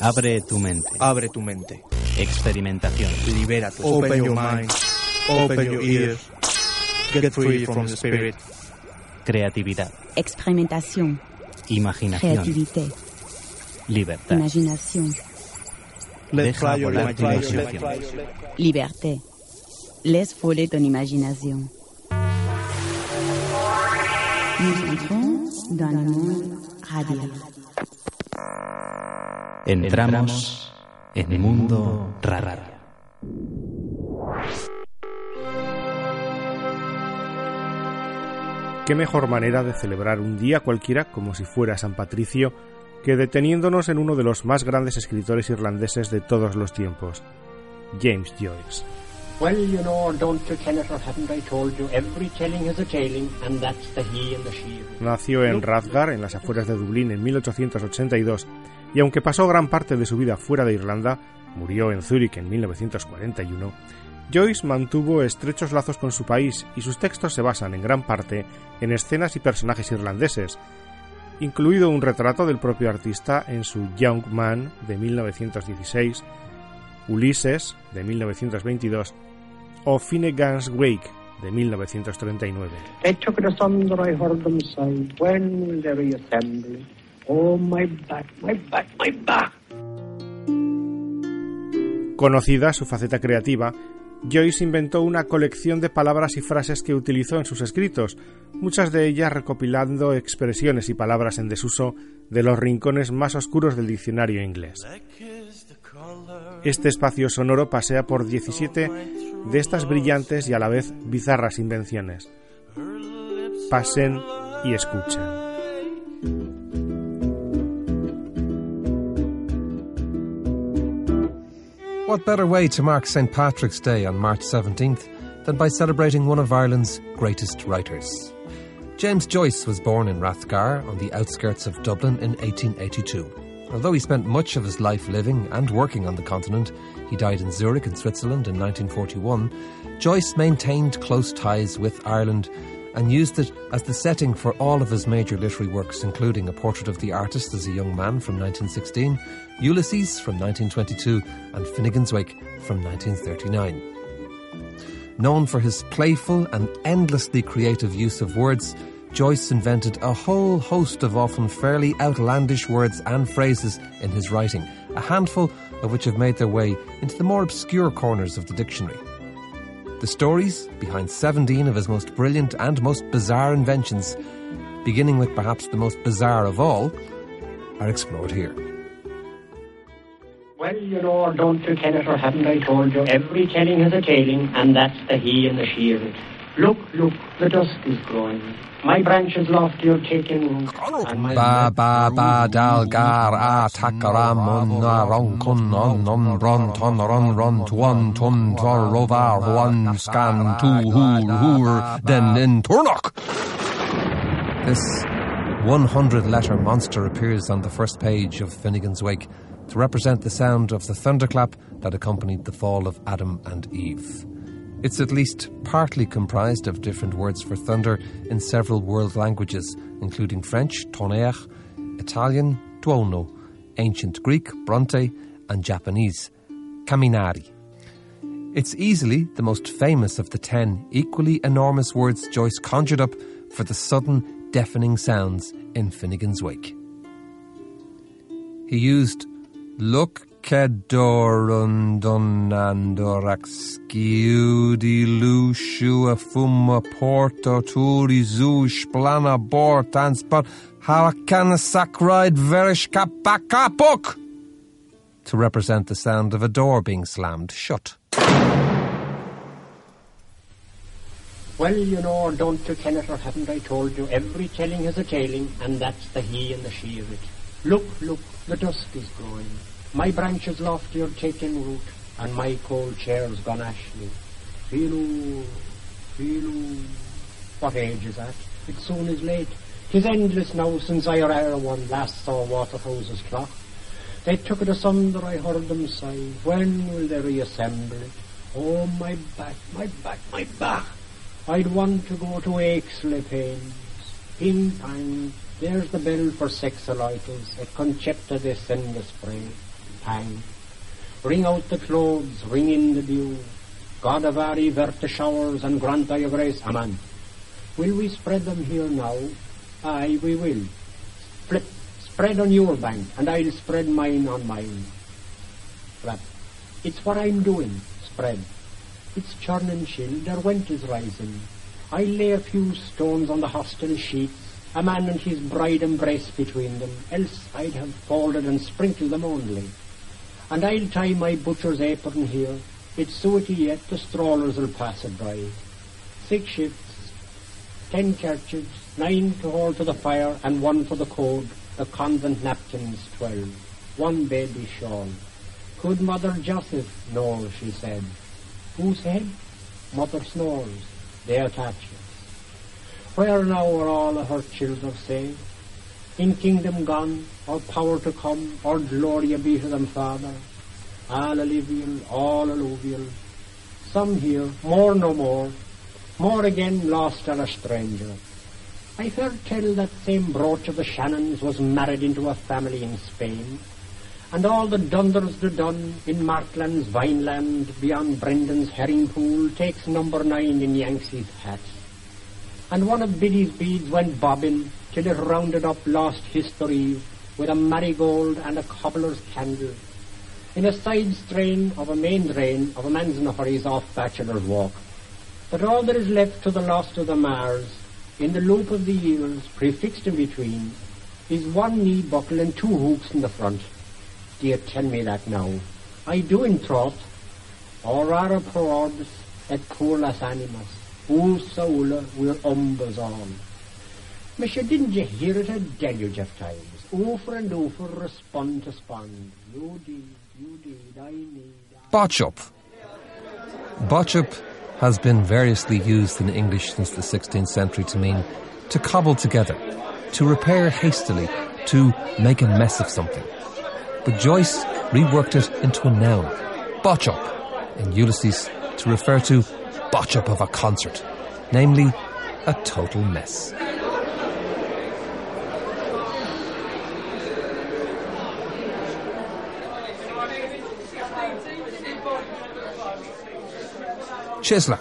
Abre tu mente. Abre tu mente. Experimentación. Libera tu Open your mind. Open your ears. Get free from the spirit. Creatividad. Expérimentation. Imaginación. Créativité. Libertad. Imagination. Deja volar tu imaginación. Liberté. Laisse voler ton imagination. Nous entrons dans le monde radial. Entramos en el mundo raro. ¿Qué mejor manera de celebrar un día cualquiera como si fuera San Patricio que deteniéndonos en uno de los más grandes escritores irlandeses de todos los tiempos, James Joyce? Well, you know, don't you tell it or haven't I told you, every telling has a tailing, and that's the he and the she. Nació en Rathgar, en las afueras de Dublín, en 1882, y aunque pasó gran parte de su vida fuera de Irlanda, murió en Zúrich en 1941, Joyce mantuvo estrechos lazos con su país y sus textos se basan en gran parte en escenas y personajes irlandeses, incluido un retrato del propio artista en su Young Man de 1916, Ulises de 1922 o Finnegan's Wake de 1939. They took it asunder, I heard them say, when will they reassemble? Oh, my back, my back, my back. Conocida su faceta creativa, Joyce inventó una colección de palabras y frases que utilizó en sus escritos, muchas de ellas recopilando expresiones y palabras en desuso de los rincones más oscuros del diccionario inglés. Este espacio sonoro pasea por 17 de estas brillantes y a la vez bizarras invenciones. Pasen y escuchen. What better way to mark St. Patrick's Day on March 17th than by celebrating one of Ireland's greatest writers? James Joyce was born in Rathgar on the outskirts of Dublin in 1882. Although he spent much of his life living and working on the continent, he died in Zurich in Switzerland in 1941. Joyce maintained close ties with Ireland and used it as the setting for all of his major literary works, including A Portrait of the Artist as a Young Man from 1916, Ulysses from 1922, and Finnegan's Wake from 1939. Known for his playful and endlessly creative use of words, Joyce invented a whole host of often fairly outlandish words and phrases in his writing, a handful of which have made their way into the more obscure corners of the dictionary. The stories behind 17 of his most brilliant and most bizarre inventions, beginning with perhaps the most bizarre of all, are explored here. Well, you know, don't you tell it or haven't I told you, every telling has a tailing, and that's the he and the she of it. Look, look, the dusk is growing. My branches lofty are taking root, and my Ba ba ba dal gar a takaram on na ron kun on on ron ton ron ron twan tun tor rovar one scan two hul hur den in turnok. This 100 letter monster appears on the first page of Finnegan's Wake to represent the sound of the thunderclap that accompanied the fall of Adam and Eve. It's at least partly comprised of different words for thunder in several world languages, including French, tonnerre, Italian, tuono, ancient Greek, bronte, and Japanese, kaminari. It's easily the most famous of the ten equally enormous words Joyce conjured up for the sudden, deafening sounds in Finnegan's Wake. He used Look Kedorun donandorax skiudi lushu fumma porto turi zush plana bort anspar harakana sakride verish kapakapuk to represent the sound of a door being slammed shut. Well, you know, don't you it or haven't I told you, every telling has a tailing, and that's the he and the she of it. Look, look, the dusk is growing. My branches lofty are taking root, and my cold chair's gone ashly. Feeloo, feeloo. What age is that? It soon is late. 'Tis endless now since I or e'er one last saw Waterhouse's clock. They took it asunder, I heard them sigh. When will they reassemble it? Oh, my back, my back, my back. I'd want to go to Aches-les-Pains. Ping pang, there's the bell for sexolitis, at Concepta they send the spray. Pang. Ring out the clothes, ring in the dew. God vert the showers and grant thy grace. Amen. Will we spread them here now? Aye, we will. Spread on your bank, and I'll spread mine on mine. Flap. It's what I'm doing. Spread. It's churn and chill, their went is rising. I'll lay a few stones on the hostel sheets, a man and his bride embrace between them, else I'd have folded and sprinkled them only. And I'll tie my butcher's apron here, it's sooty yet, the strollers will pass it by. Six shifts, ten churches, nine to hold to the fire, and one for the code, the convent napkins twelve, one baby shawl. Could Mother Joseph know, she said. Whose head? Mother snores, they attach us. Where now are all her children saved? In kingdom gone, or power to come, or glory be to them, Father? All alluvial, all alluvial. Some here, more no more, more again lost or a stranger. I've heard tell that same brooch of the Shannons was married into a family in Spain, and all the dunders the done in Markland's Vineland beyond Brendan's herring pool takes number nine in Yanksy's hat. And one of Biddy's beads went bobbing till it rounded up lost history with a marigold and a cobbler's candle in a side strain of a main drain of a man's hurry's off bachelor's walk. But all that is left to the lost of the Mars, in the loop of the years prefixed in between, is one knee buckle and two hooks in the front. Dear, tell me that now? I do in troth. Orara pro orbis et poor las animas, saula wir umbers on. Didn't you hear it a deluge of times? Over and over, respond to spond. You did, you did, I need. Botch-up. Botch-up has been variously used in English since the 16th century to mean to cobble together, to repair hastily, to make a mess of something. But Joyce reworked it into a noun, botch-up, in Ulysses to refer to botch-up of a concert, namely a total mess. Chisler.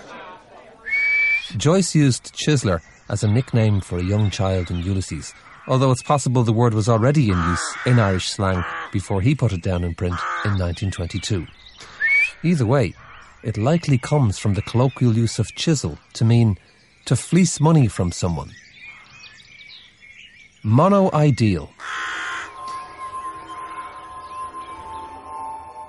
Joyce used Chisler as a nickname for a young child in Ulysses, although it's possible the word was already in use in Irish slang before he put it down in print in 1922. Either way, it likely comes from the colloquial use of chisel to mean to fleece money from someone. Monoideal.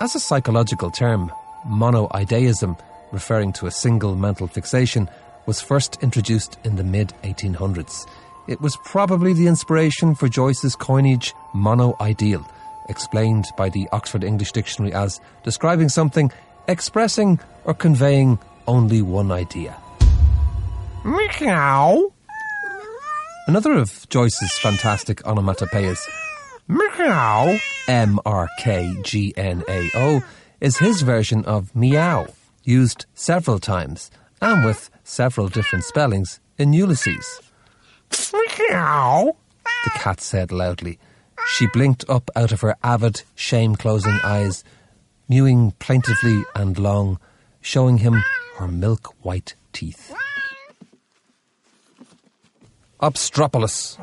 As a psychological term, monoideism referring to a single mental fixation, was first introduced in the mid 1800s. It was probably the inspiration for Joyce's coinage monoideal, explained by the Oxford English Dictionary as describing something expressing or conveying only one idea. Meow. Another of Joyce's fantastic onomatopoeias, Meow, M R K G N A O, is his version of meow used several times and with several different spellings in Ulysses. Meow, the cat said loudly. She blinked up out of her avid, shame closing eyes, mewing plaintively and long, showing him her milk white teeth. Obstropolis.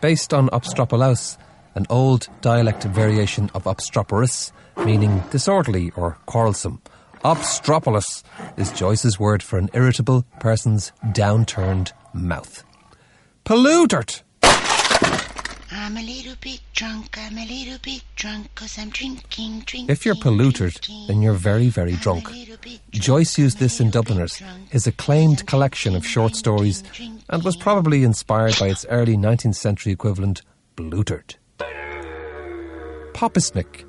Based on obstropolaus, an old dialect variation of obstroporous, meaning disorderly or quarrelsome. Obstropolis is Joyce's word for an irritable person's downturned mouth. Pollutert. I'm a little bit drunk, I'm a little bit drunk, cause I'm drinking, drinking. If you're polluted, then you're very, very drunk. Joyce used this in Dubliners, his acclaimed collection of short stories, and was probably inspired by its early 19th century equivalent, Blutert. Poppysmic.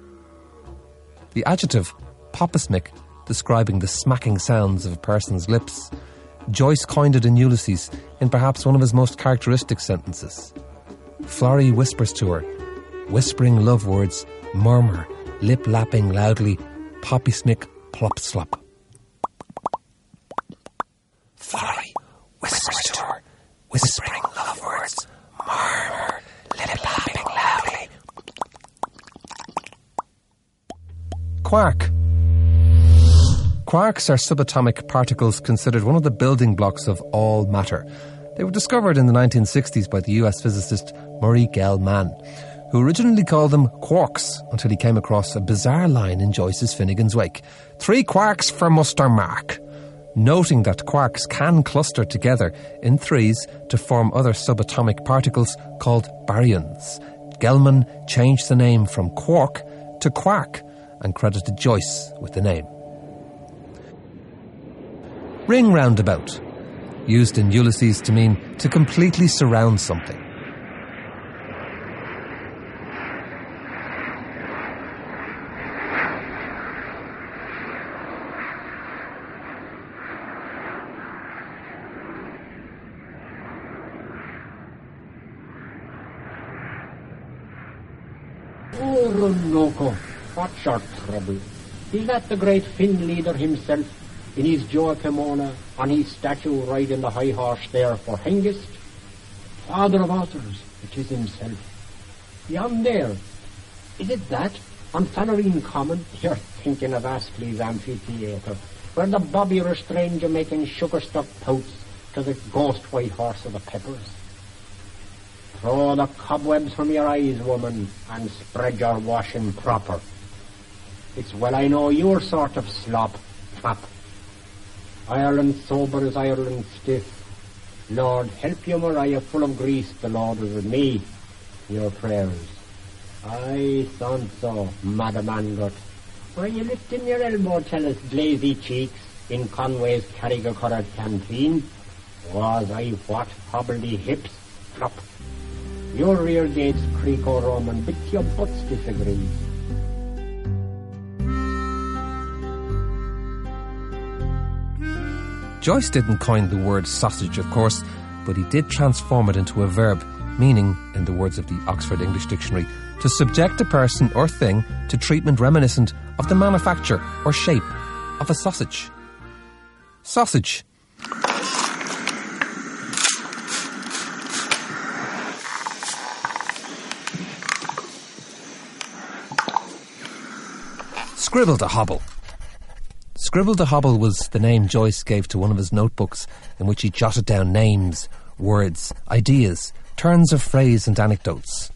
The adjective poppysmic describing the smacking sounds of a person's lips, Joyce coined it in Ulysses in perhaps one of his most characteristic sentences. Florry whispers to her, whispering love words, murmur, lip lapping loudly, poppy snick, plop slop. Florry whispers to her, whispering love words, murmur, lip lapping loudly. Quark! Quarks are subatomic particles considered one of the building blocks of all matter. They were discovered in the 1960s by the US physicist Murray Gell-Mann, who originally called them quarks until he came across a bizarre line in Joyce's Finnegan's Wake. Three quarks for Muster Mark. Noting that quarks can cluster together in threes to form other subatomic particles called baryons. Gell-Mann changed the name from quark to quark and credited Joyce with the name. Ring roundabout, used in Ulysses to mean to completely surround something. Oh, Runoko, what's your trouble? Is that the great Finn leader himself in his Joachimona uh, on his statue riding the high horse there for Hengist? Father of authors, it is himself. Beyond there, is it that? On Fanarine Common, you're thinking of Astley's amphitheatre, where the bobby you making sugar-stuck pouts to the ghost white horse of the peppers. Throw the cobwebs from your eyes, woman, and spread your washing proper. It's well I know your sort of slop, fap. Ireland sober as Ireland stiff. Lord, help you, Maria, full of grease, the Lord is with me. Your prayers. I thought so, Madam Angot. Were you lifting your elbow till us glazy cheeks in Conway's Carrigacourt canteen? Was I what? Hobbledy hips? Flop. Your rear gates creak o Roman, but your butts disagree. Joyce didn't coin the word sausage, of course, but he did transform it into a verb, meaning, in the words of the Oxford English Dictionary, to subject a person or thing to treatment reminiscent of the manufacture or shape of a sausage. Sausage. Scribbledehobble. Scribbledehobble was the name Joyce gave to one of his notebooks in which he jotted down names, words, ideas, turns of phrase, and anecdotes.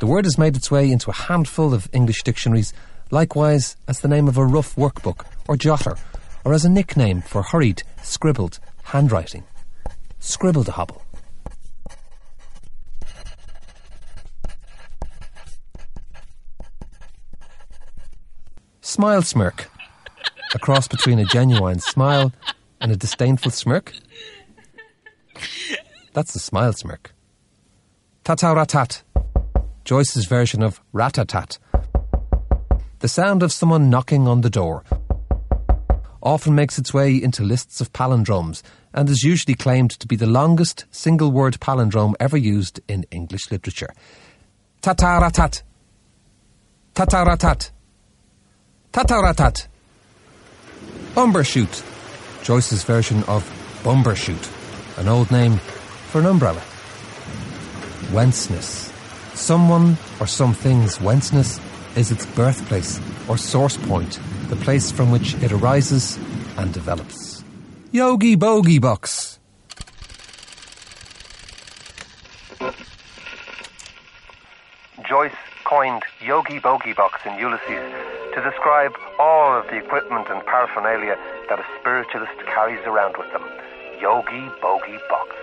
The word has made its way into a handful of English dictionaries, likewise as the name of a rough workbook or jotter, or as a nickname for hurried, scribbled handwriting. Scribbledehobble. Smile smirk. A cross between a genuine smile and a disdainful smirk. That's the smile smirk. Tataratat. Joyce's version of ratatat. The sound of someone knocking on the door. Often makes its way into lists of palindromes and is usually claimed to be the longest single word palindrome ever used in English literature. Tataratat. Tataratat. Tataratat. Bumbershoot. Joyce's version of bumbershoot, an old name for an umbrella. Whenceness. Someone or something's whenceness is its birthplace or source point, the place from which it arises and develops. Yogi Bogey Box. Joyce coined Yogi Bogey Box in Ulysses to describe all of the equipment and paraphernalia that a spiritualist carries around with them. Yogi Bogey Box.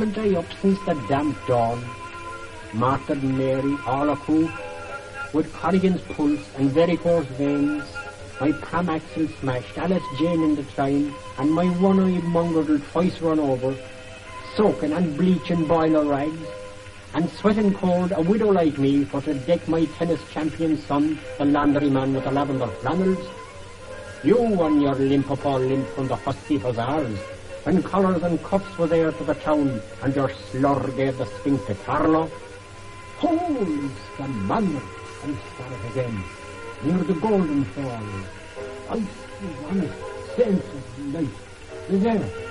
I up since the damp dawn? Martha Mary, all a crew, with Corrigan's pulse and varicose veins, my pram axle smashed, Alice Jane in the train, and my one-eyed mongrel twice run over, soaking and bleaching boiler rags, and sweating cold, a widow like me, for to deck my tennis champion son, the laundryman with the lavender flannels. You and your limp up all limp from the husky hussars, when collars and cuffs were there to the town, and your slur gave the stink to Carlo. Holy scamander! And start again, near the golden fall. I see honest sense of life. Is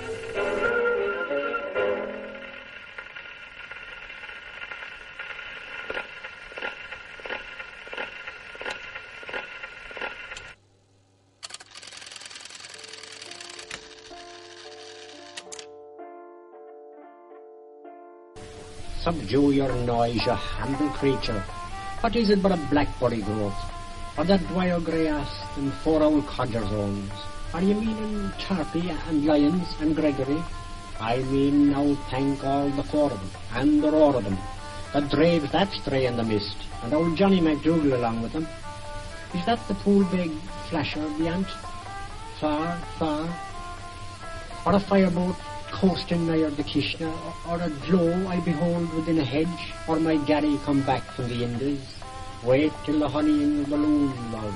your noise, you humble creature. What is it but a blackberry growth? Or that dwyer grey ass and four old codgers' owns? Are you meaning Tarpey and Lyons and Gregory? I mean now thank all the four of them, and the roar of them, that draves that stray in the mist, and old Johnny McDougal along with them. Is that the pool big flasher beyond? Far, far? Or a fireboat coasting nigher the Kishna, or a glow I behold within a hedge, or my Gary come back from the Indies. Wait till the honey in the balloon, love.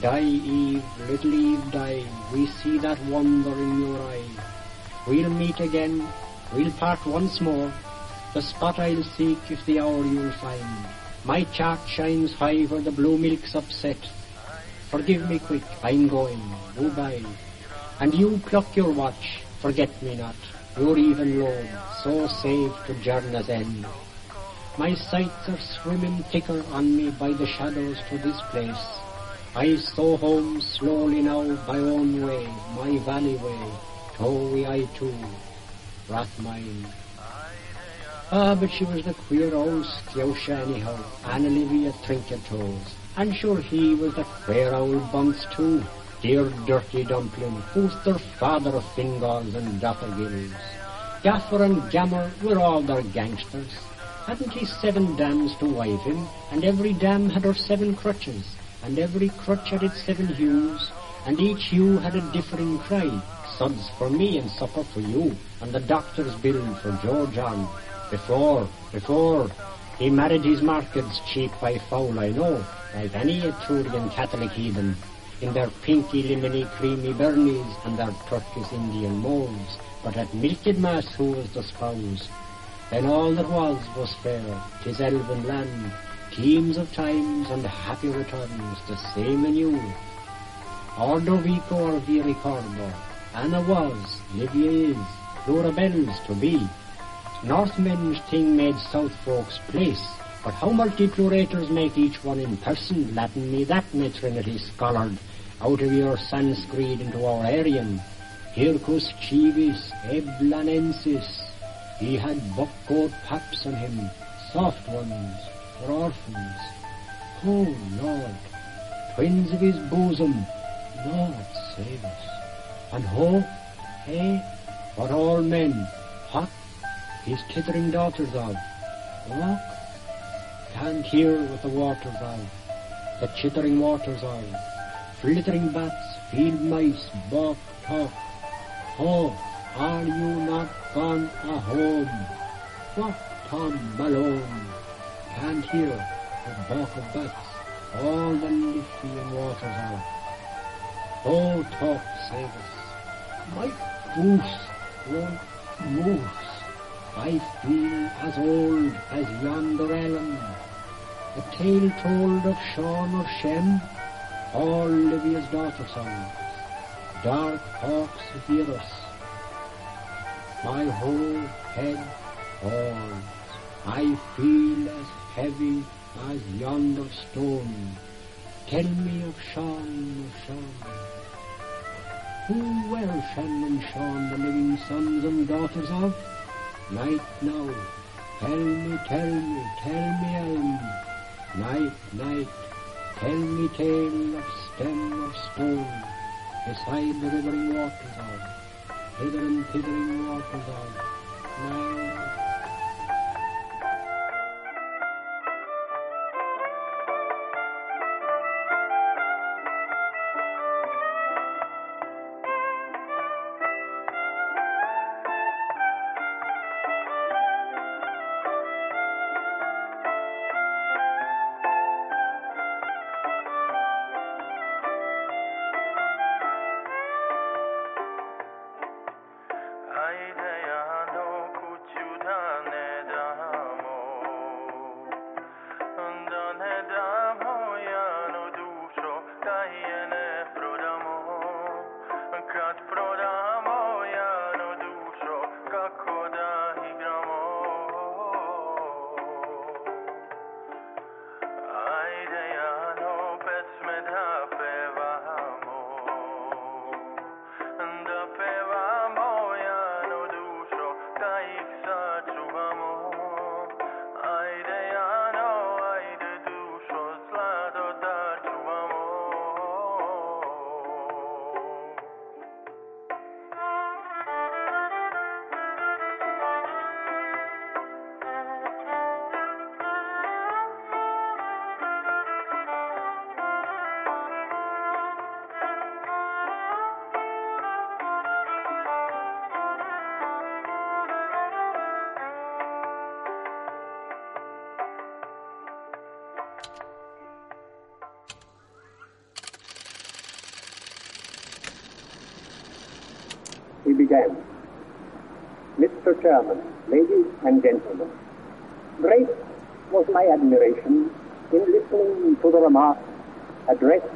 Die, Eve, little Eve, die. We see that wonder in your eye. We'll meet again. We'll part once more. The spot I'll seek if the hour you'll find. My chart shines high where the blue milk's upset. Forgive me quick, I'm going. Goodbye. And you pluck your watch. Forget me not. Your even load, so safe to journey's end. My sights are swimming thicker on me by the shadows to this place. I saw home slowly now by own way, my valley way, towy I too, Rathmine. Ah, but she was the queer old scousha anyhow, Anna Livia Trinket toes. And sure he was the queer old bunce too, dear dirty dumpling, who's their father of Fingals and Dothergills. Gaffer and Gammer were all their gangsters. Hadn't he seven dams to wive him, and every dam had her seven crutches, and every crutch had its seven hues, and each hue had a differing cry. Suds for me and supper for you, and the doctor's bill for George on. Before, before, he married his markets cheap by foul, I know, like any Etrurian Catholic heathen, in their pinky lemony creamy burnies and their Turkish Indian molds, but at milked mass who was the spouse? Then all that was was fair, tis elven land, teams of times and happy returns, the same anew. Ordo vico or vi ricordo, Anna was, Livia is, plurabels to be. Northmen's thing made South folks place, but how multiplurators make each one in person, Latin me that may Trinity out of your Sanskrit into our Aryan. Hircus chivis eblanensis, he had buckcoat paps on him, soft ones, for orphans. Oh, Lord, twins of his bosom, Lord save us. And ho, hey, what all men, hot, his tithering daughters of. Walk, can't hear what the waters of, the chittering waters of, flittering bats, field mice, balk, talk. Oh, are you not gone a home? What Tom Malone can't hear the balk of bats, all the Lithian waters of. Oh, talk save us. My goose won't move. I feel as old as yonder elm. The tale told of Shaun or Shem, all Livia's daughter songs. Dark hawks hear us. My whole head falls. I feel as heavy as yonder stone. Tell me of Shaun, of Shaun. Who were Shem and Shaun, the living sons and daughters of? Night now, tell me, tell me, tell me, Elm. Night, night, tell me tale of stem of stone, beside the rivering waters of, hither and thithering waters of, he Mr. Chairman, ladies and gentlemen, great was my admiration in listening to the remarks addressed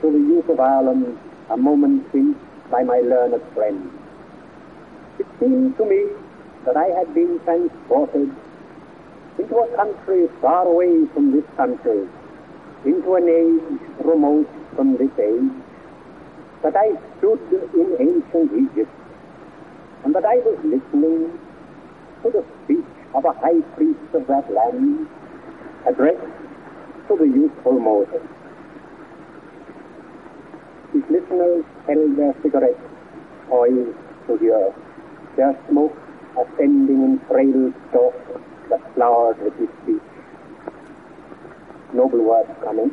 to the youth of Ireland a moment since by my learned friend. It seemed to me that I had been transported into a country far away from this country, into an age remote from this age, that I stood in ancient Egypt and that I was listening to the speech of a high priest of that land addressed to the youthful Moses. His listeners held their cigarettes poised to the earth, their smoke ascending in frail stalks that flowered with his speech. Noble words coming.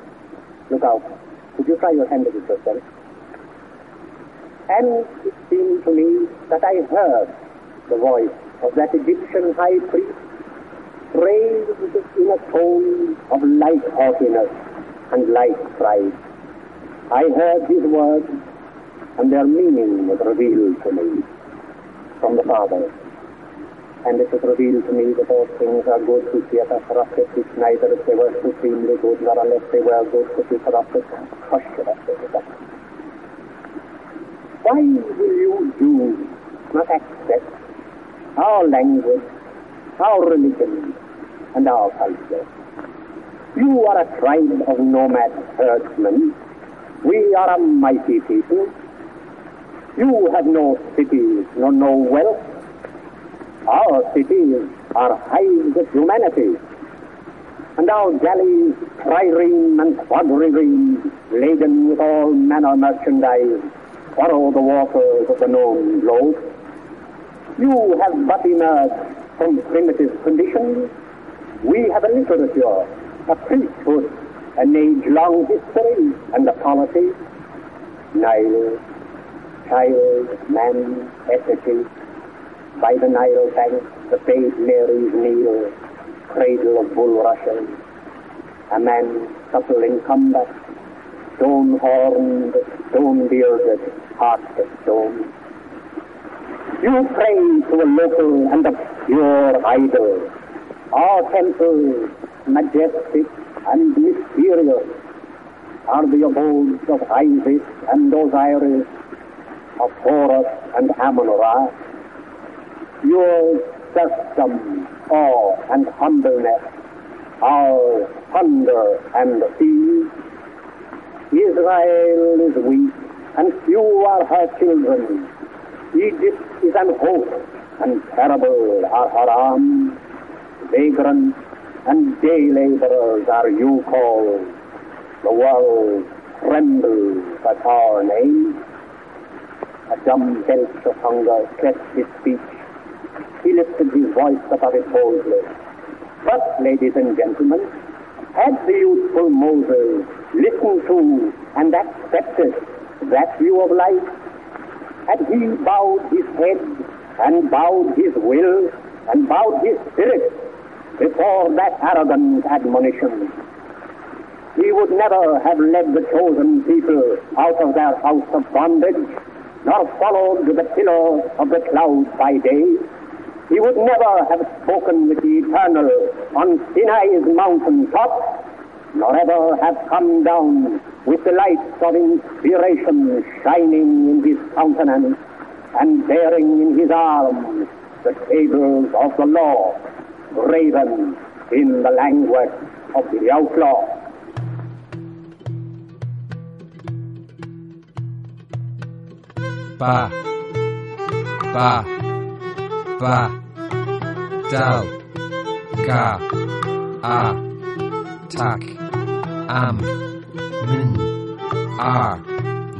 Look out. Could you try your hand at it yourself? And it seemed to me that I heard the voice of that Egyptian high priest raised in a tone of light haughtiness and light pride. I heard his words, and their meaning was revealed to me from the Father. And it was revealed to me that all things are good which yet are corrupted, which neither if they were supremely good nor unless they were good could be corrupted. Hush, why will you Jews not accept our language, our religion, and our culture? You are a tribe of nomad herdsmen. We are a mighty people. You have no cities nor no wealth. Our cities are hives of humanity. And our galleys, trireme and quadrireme, laden with all manner merchandise, borrow the waters of the known globe. You have but emerged from primitive conditions. We have a literature, a priesthood, an age-long history, and a polity. Nile, child, man, effigy, by the Nile bank, the babe Mary's kneel, cradle of bulrushes, a man supple in combat, stone-horned, stone-bearded, heart of stone. You pray to a local and obscure idol. Our temples, majestic and mysterious, are the abodes of Isis and Osiris, of Horus and Amun-Ra. Your serfdom, awe, and humbleness, our thunder and sea. Israel is weak, and few are her children. Egypt is an host, and terrible are her arms. Vagrants and day laborers are you called. The world trembles at our name. A dumb belch of hunger cleft his speech, he lifted his voice above it boldly. But, ladies and gentlemen, had the youthful Moses listened to and accepted that view of life? Had he bowed his head and bowed his will and bowed his spirit before that arrogant admonition? He would never have led the chosen people out of their house of bondage, nor followed the pillar of the cloud by day. He would never have spoken with the eternal on Sinai's mountain top, nor ever have come down with the lights of inspiration shining in his countenance and bearing in his arms the tables of the law, graven in the language of the outlaw. Ba. Ba. Ba. Dal. Ga. A. Tak. Am. Min. Ar.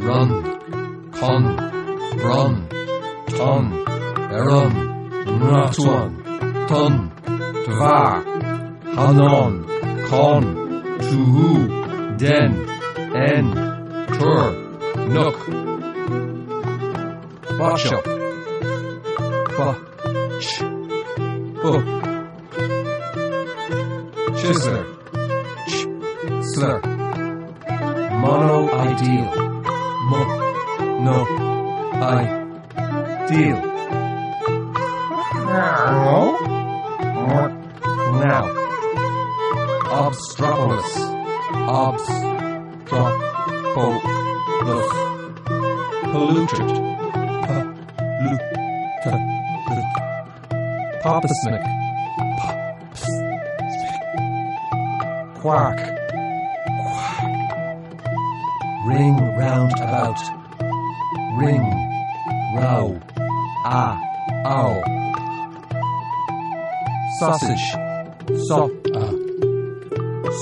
Run. Con. Run. Ton. Erum. Natuan. Ton. Tvar. Hanon. Con. Tuhu. Den. En. Tur. Nook. Bishop. Ba. Sh. Bu. Chisler. Slur. Mono ideal. Mo. No. I. Deal. Now. Now. Obstropolis. Obstropolis. Polluted. Poppysmic. Quack. Quack. Ring round about. Ring. Row. Ah. Ow. Sausage. So. Ah.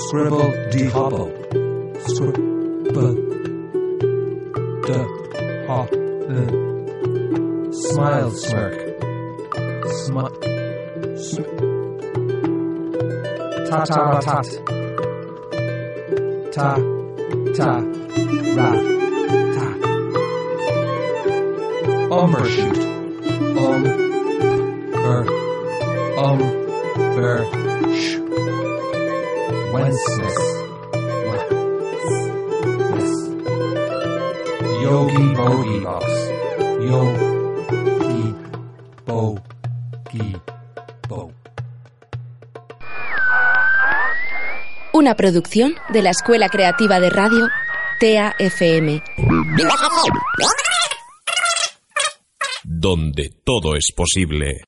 Scribble de hobble. Scribble. De. Ha. Smile smirk. Smi. Sm- ta ta ra tat. Ta. Ta. Um. Er. Um. Sh. Yogi Box. Yogi Bo. Una producción de la Escuela Creativa de Radio TAFM. Donde todo es posible.